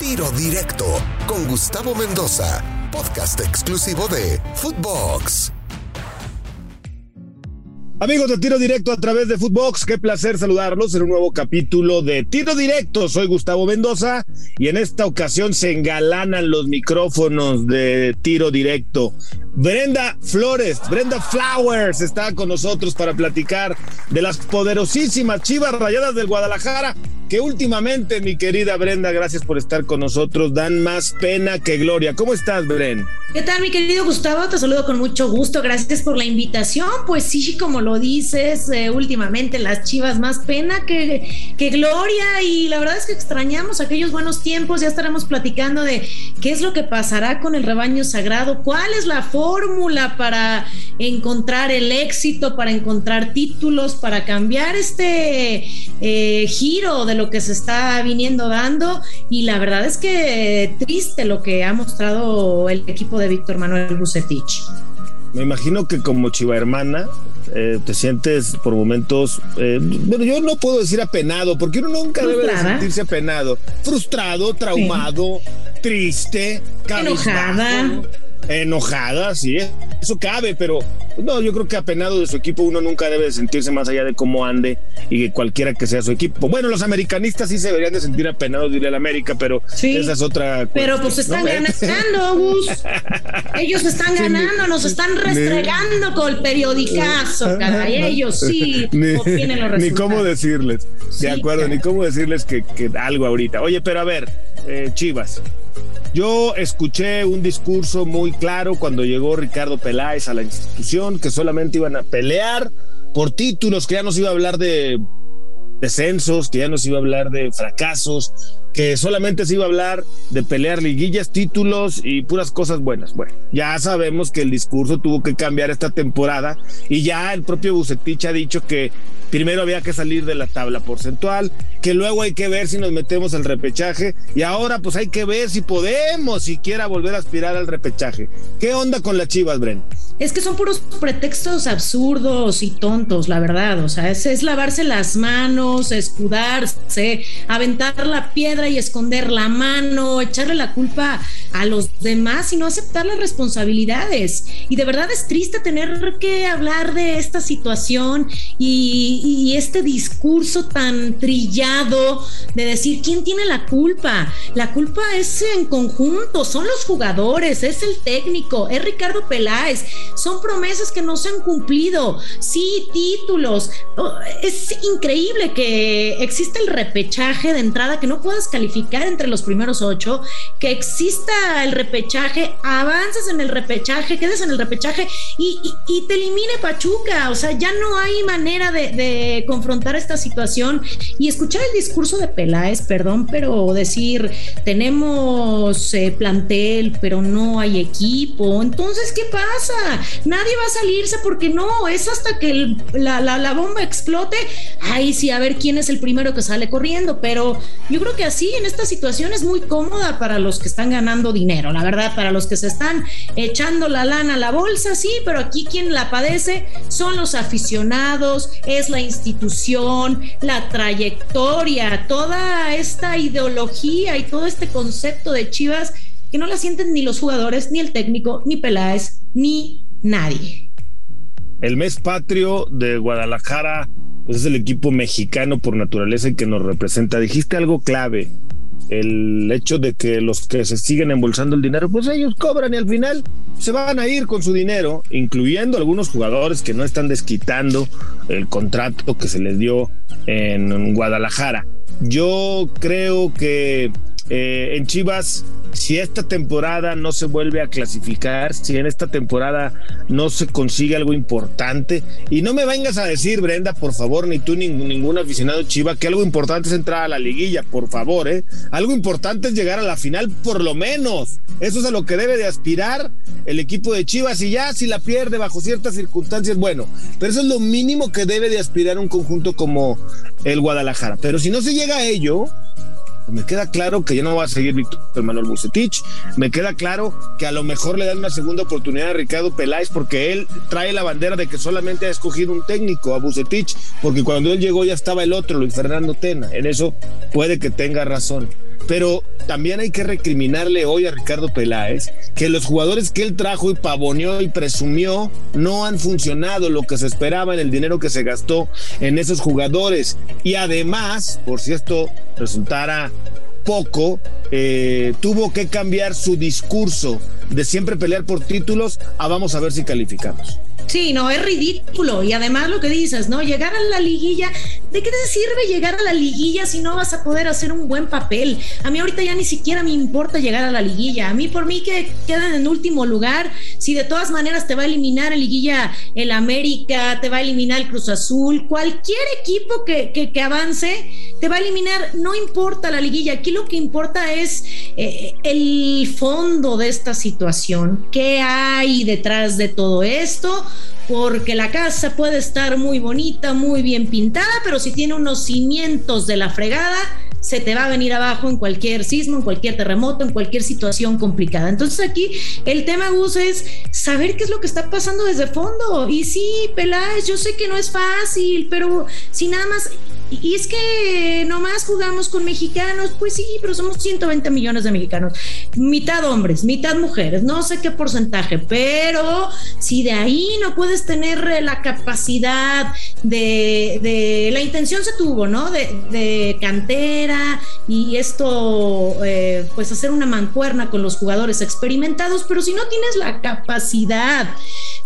Tiro Directo con Gustavo Mendoza, podcast exclusivo de Footbox. Amigos de Tiro Directo a través de Footbox, qué placer saludarlos en un nuevo capítulo de Tiro Directo. Soy Gustavo Mendoza y en esta ocasión se engalanan los micrófonos de Tiro Directo. Brenda Flores, Brenda Flowers está con nosotros para platicar de las poderosísimas Chivas Rayadas del Guadalajara que últimamente, mi querida Brenda, gracias por estar con nosotros, dan más pena que gloria. ¿Cómo estás, Bren? ¿Qué tal, mi querido Gustavo? Te saludo con mucho gusto, gracias por la invitación. Pues sí, como lo dices, eh, últimamente las chivas más pena que, que gloria y la verdad es que extrañamos aquellos buenos tiempos, ya estaremos platicando de qué es lo que pasará con el rebaño sagrado, cuál es la fórmula para encontrar el éxito, para encontrar títulos, para cambiar este eh, giro de lo que se está viniendo dando. Y la verdad es que triste lo que ha mostrado el equipo de Víctor Manuel Bucetich. Me imagino que como chiva hermana eh, te sientes por momentos, eh, bueno, yo no puedo decir apenado, porque uno nunca debe sentirse apenado, frustrado, traumado, triste, enojada. enojada, sí, eso cabe, pero no, yo creo que apenado de su equipo uno nunca debe sentirse más allá de cómo ande y que cualquiera que sea su equipo. Bueno, los americanistas sí se deberían de sentir apenados de ir al América, pero esa es otra Pero pues están ganando, Gus. Ellos están ganando, nos están restregando con el periodicazo, caray. Ellos sí obtienen los resultados. Ni cómo decirles, de acuerdo, ni cómo decirles que, que, algo ahorita. Oye, pero a ver, eh, Chivas. Yo escuché un discurso muy claro cuando llegó Ricardo Peláez a la institución, que solamente iban a pelear por títulos, que ya no se iba a hablar de descensos, que ya no se iba a hablar de fracasos, que solamente se iba a hablar de pelear liguillas, títulos y puras cosas buenas. Bueno, ya sabemos que el discurso tuvo que cambiar esta temporada y ya el propio Bucetich ha dicho que primero había que salir de la tabla porcentual, que luego hay que ver si nos metemos al repechaje y ahora pues hay que ver si podemos siquiera volver a aspirar al repechaje. ¿Qué onda con las Chivas, Bren? Es que son puros pretextos absurdos y tontos, la verdad. O sea, es, es lavarse las manos, escudarse, aventar la piedra y esconder la mano, echarle la culpa a los demás y no aceptar las responsabilidades. Y de verdad es triste tener que hablar de esta situación y, y este discurso tan trillado de decir quién tiene la culpa. La culpa es en conjunto, son los jugadores, es el técnico, es Ricardo Peláez, son promesas que no se han cumplido, sí, títulos. Oh, es increíble que exista el repechaje de entrada, que no puedas calificar entre los primeros ocho, que exista el repechaje, avances en el repechaje, quedes en el repechaje y, te elimine Pachuca. O sea, ya no hay manera de confrontar esta situación y escuchar el discurso de Peláez, perdón, pero decir, tenemos eh, plantel, pero no hay equipo. Entonces, ¿qué pasa? Nadie va a salirse porque no, es hasta que la, la bomba explote. Ahí sí, a ver quién es el primero que sale corriendo, pero yo creo que así en esta situación es muy cómoda para los que están ganando dinero, la verdad, para los que se están echando la lana a la bolsa, sí, pero aquí quien la padece son los aficionados, es la institución, la trayectoria, toda esta ideología y todo este concepto de Chivas que no la sienten ni los jugadores, ni el técnico, ni Peláez, ni nadie. El mes patrio de Guadalajara pues es el equipo mexicano por naturaleza y que nos representa. Dijiste algo clave, el hecho de que los que se siguen embolsando el dinero, pues ellos cobran y al final se van a ir con su dinero, incluyendo algunos jugadores que no están desquitando el contrato que se les dio en Guadalajara. Yo creo que eh, en Chivas, si esta temporada no se vuelve a clasificar, si en esta temporada no se consigue algo importante, y no me vengas a decir, Brenda, por favor, ni tú ni ningún aficionado Chiva, que algo importante es entrar a la liguilla, por favor, ¿eh? Algo importante es llegar a la final, por lo menos. Eso es a lo que debe de aspirar el equipo de Chivas, y ya si la pierde bajo ciertas circunstancias, bueno, pero eso es lo mínimo que debe de aspirar un conjunto como el Guadalajara. Pero si no se llega a ello, me queda claro que ya no va a seguir Víctor Manuel Bucetich. Me queda claro que a lo mejor le dan una segunda oportunidad a Ricardo Peláez porque él trae la bandera de que solamente ha escogido un técnico, a Bucetich, porque cuando él llegó ya estaba el otro, Luis Fernando Tena. En eso puede que tenga razón. Pero también hay que recriminarle hoy a Ricardo Peláez que los jugadores que él trajo y pavoneó y presumió no han funcionado lo que se esperaba en el dinero que se gastó en esos jugadores. Y además, por si esto resultara poco, eh, tuvo que cambiar su discurso de siempre pelear por títulos a vamos a ver si calificamos. Sí, no, es ridículo. Y además lo que dices, ¿no? Llegar a la liguilla, ¿de qué te sirve llegar a la liguilla si no vas a poder hacer un buen papel? A mí ahorita ya ni siquiera me importa llegar a la liguilla. A mí por mí que quedan en último lugar, si de todas maneras te va a eliminar el liguilla el América, te va a eliminar el Cruz Azul, cualquier equipo que, que, avance, te va a eliminar, no importa la liguilla. Aquí lo que importa es eh, el fondo de esta situación. ¿Qué hay detrás de todo esto? Porque la casa puede estar muy bonita, muy bien pintada, pero si tiene unos cimientos de la fregada, se te va a venir abajo en cualquier sismo, en cualquier terremoto, en cualquier situación complicada. Entonces aquí el tema, Gus, es saber qué es lo que está pasando desde fondo. Y sí, Peláez, yo sé que no es fácil, pero si nada más y es que nomás jugamos con mexicanos, pues sí, pero somos 120 millones de mexicanos, mitad hombres, mitad mujeres, no sé qué porcentaje, pero si de ahí no puedes tener la capacidad de, la intención se tuvo, ¿no? De, cantera y esto, eh, pues hacer una mancuerna con los jugadores experimentados, pero si no tienes la capacidad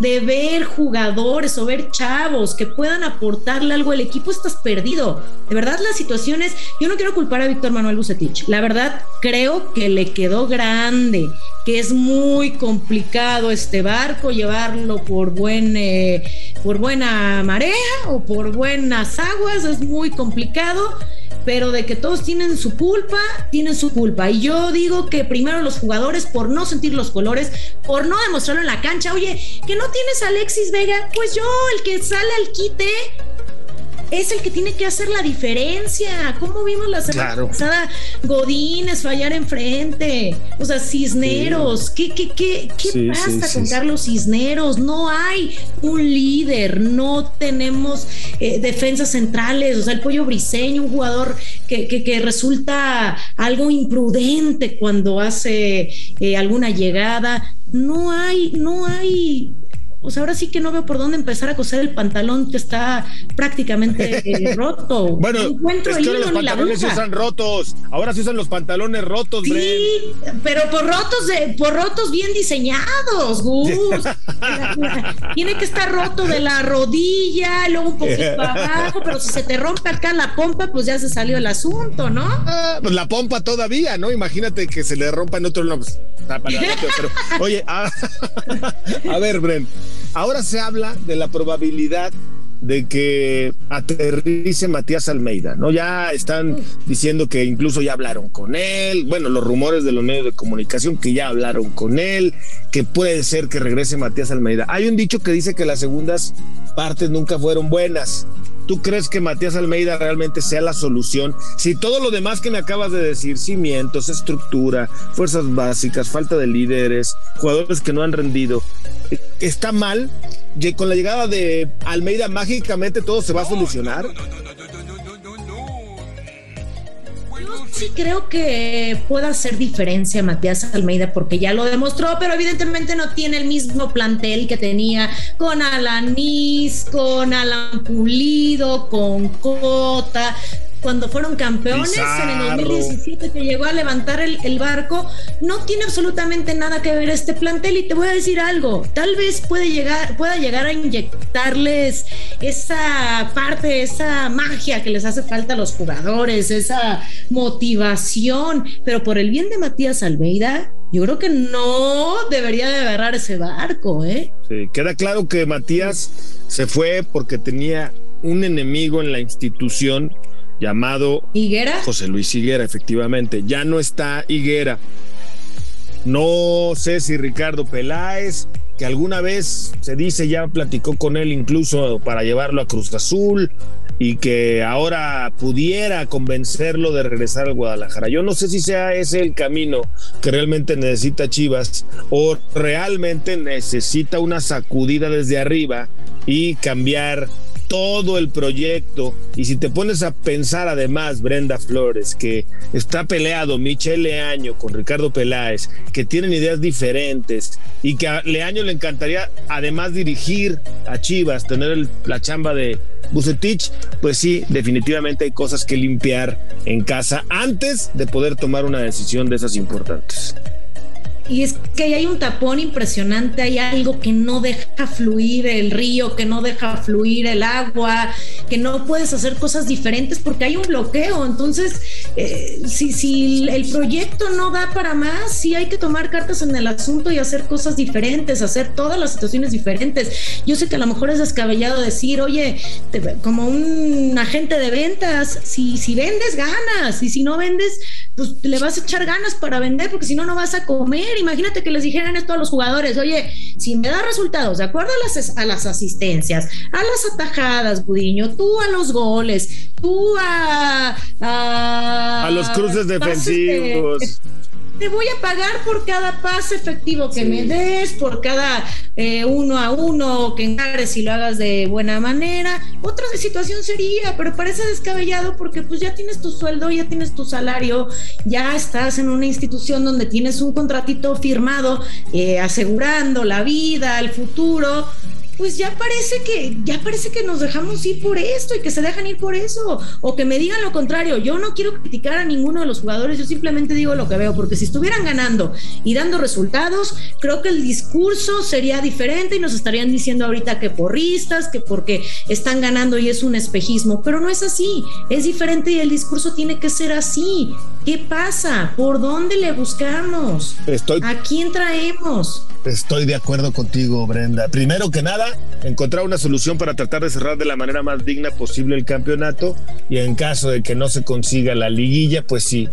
de ver jugadores o ver chavos que puedan aportarle algo al equipo, estás perdido. De verdad, las situaciones, yo no quiero culpar a Víctor Manuel Bucetich. La verdad, creo que le quedó grande, que es muy complicado este barco llevarlo por buen eh, por buena marea o por buenas aguas, es muy complicado pero de que todos tienen su culpa, tienen su culpa. Y yo digo que primero los jugadores, por no sentir los colores, por no demostrarlo en la cancha, oye, que no tienes a Alexis Vega, pues yo, el que sale al quite, es el que tiene que hacer la diferencia. ¿Cómo vimos la semana pasada? Godínez fallar enfrente. O sea, Cisneros. ¿Qué, qué, qué, qué pasa con Carlos Cisneros? No hay un líder, no tenemos eh, defensas centrales. O sea, el pollo briseño, un jugador que, que, resulta algo imprudente cuando hace eh, alguna llegada. No hay, no hay sea, ahora sí que no veo por dónde empezar a coser el pantalón que está prácticamente eh, roto. Bueno, es que los pantalones se usan rotos. Ahora se usan los pantalones rotos, Sí, pero por rotos, de, por rotos bien diseñados, Gus. Tiene que estar roto de la rodilla, luego un poquito abajo, pero si se te rompe acá la pompa, pues ya se salió el asunto, ¿no? Ah, pues la pompa todavía, ¿no? Imagínate que se le rompa en otro lado. Pues, pero, oye, a, ah, a ver, Bren. Ahora se habla de la probabilidad de que aterrice Matías Almeida, ¿no? Ya están diciendo que incluso ya hablaron con él, bueno, los rumores de los medios de comunicación que ya hablaron con él, que puede ser que regrese Matías Almeida. Hay un dicho que dice que las segundas partes nunca fueron buenas. ¿Tú crees que Matías Almeida realmente sea la solución? Si todo lo demás que me acabas de decir, cimientos, estructura, fuerzas básicas, falta de líderes, jugadores que no han rendido, está mal, con la llegada de Almeida mágicamente todo se va a solucionar. Yo sí creo que pueda hacer diferencia Matías Almeida porque ya lo demostró, pero evidentemente no tiene el mismo plantel que tenía con Alanis, con Alan Pulido, con Cota, cuando fueron campeones en el 2017 que llegó a levantar el, barco, no tiene absolutamente nada que ver este plantel. Y te voy a decir algo, tal vez puede llegar, pueda llegar a inyectarles esa parte, esa magia que les hace falta a los jugadores, esa motivación, pero por el bien de Matías Almeida, yo creo que no debería de agarrar ese barco, ¿eh? Sí, queda claro que Matías se fue porque tenía un enemigo en la institución llamado Higuera. José Luis Higuera, efectivamente. Ya no está Higuera. No sé si Ricardo Peláez, que alguna vez se dice ya platicó con él incluso para llevarlo a Cruz Azul y que ahora pudiera convencerlo de regresar al Guadalajara. Yo no sé si sea ese el camino que realmente necesita Chivas o realmente necesita una sacudida desde arriba y cambiar todo el proyecto. Y si te pones a pensar además, Brenda Flores, que está peleado Michelle Leaño con Ricardo Peláez, que tienen ideas diferentes y que a Leaño le encantaría además dirigir a Chivas, tener la chamba de Bucetich, pues sí, definitivamente hay cosas que limpiar en casa antes de poder tomar una decisión de esas importantes y es que hay un tapón impresionante, hay algo que no deja fluir el río, que no deja fluir el agua, que no puedes hacer cosas diferentes porque hay un bloqueo. Entonces, eh, si, si el proyecto no da para más, sí hay que tomar cartas en el asunto y hacer cosas diferentes, hacer todas las situaciones diferentes. Yo sé que a lo mejor es descabellado decir, oye, como un agente de ventas, si, si vendes, ganas, y si no vendes, pues le vas a echar ganas para vender, porque si no, no vas a comer. Imagínate que les dijeran esto a los jugadores, oye, si me da resultados de acuerdo a las, a las asistencias, a las atajadas, Gudiño, tú a los goles, tú a... A, los cruces defensivos te voy a pagar por cada pase efectivo que me des, por cada eh, uno a uno que encares y lo hagas de buena manera. Otra situación sería, pero parece descabellado porque pues ya tienes tu sueldo, ya tienes tu salario, ya estás en una institución donde tienes un contratito firmado eh, asegurando la vida, el futuro pues ya parece que ya parece que nos dejamos ir por esto y que se dejan ir por eso o que me digan lo contrario. Yo no quiero criticar a ninguno de los jugadores, yo simplemente digo lo que veo porque si estuvieran ganando y dando resultados, creo que el discurso sería diferente y nos estarían diciendo ahorita que porristas, que porque están ganando y es un espejismo, pero no es así, es diferente y el discurso tiene que ser así. ¿Qué pasa? ¿Por dónde le buscamos? ¿A quién traemos? Estoy de acuerdo contigo, Brenda. Primero que nada, encontrar una solución para tratar de cerrar de la manera más digna posible el campeonato y en caso de que no se consiga la liguilla, pues sí,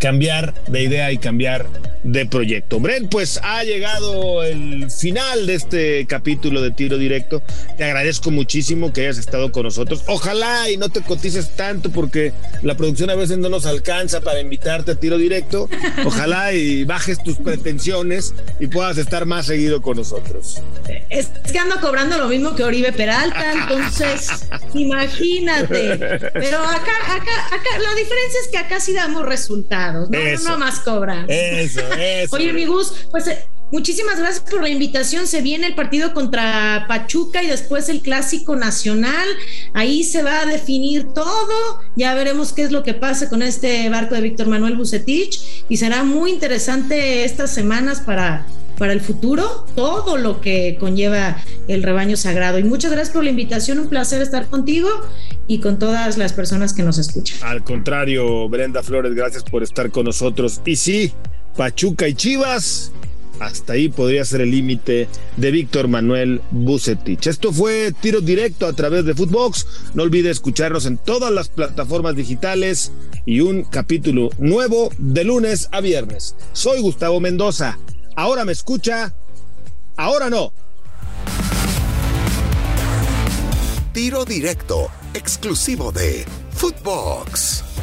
cambiar de idea y cambiar de proyecto. Bren, pues ha llegado el final de este capítulo de tiro directo. Te agradezco muchísimo que hayas estado con nosotros. Ojalá y no te cotices tanto porque la producción a veces no nos alcanza para invitarte a tiro directo. Ojalá y bajes tus pretensiones y puedas estar más seguido con nosotros. Es que ando cobrando lo mismo que Oribe Peralta, entonces imagínate. Pero acá, acá, acá, la diferencia es que acá sí damos resultados, no, no más cobran. Eso. Oye, mi Gus, pues eh, muchísimas gracias por la invitación. Se viene el partido contra Pachuca y después el clásico nacional. Ahí se va a definir todo. Ya veremos qué es lo que pasa con este barco de Víctor Manuel Bucetich y será muy interesante estas semanas para para el futuro todo lo que conlleva el rebaño sagrado. Y muchas gracias por la invitación, un placer estar contigo y con todas las personas que nos escuchan. Al contrario, Brenda Flores, gracias por estar con nosotros. Y sí, Pachuca y Chivas. Hasta ahí podría ser el límite de Víctor Manuel Bucetich. Esto fue tiro directo a través de Footbox. No olvide escucharnos en todas las plataformas digitales y un capítulo nuevo de lunes a viernes. Soy Gustavo Mendoza. Ahora me escucha, ahora no. Tiro directo, exclusivo de Footbox.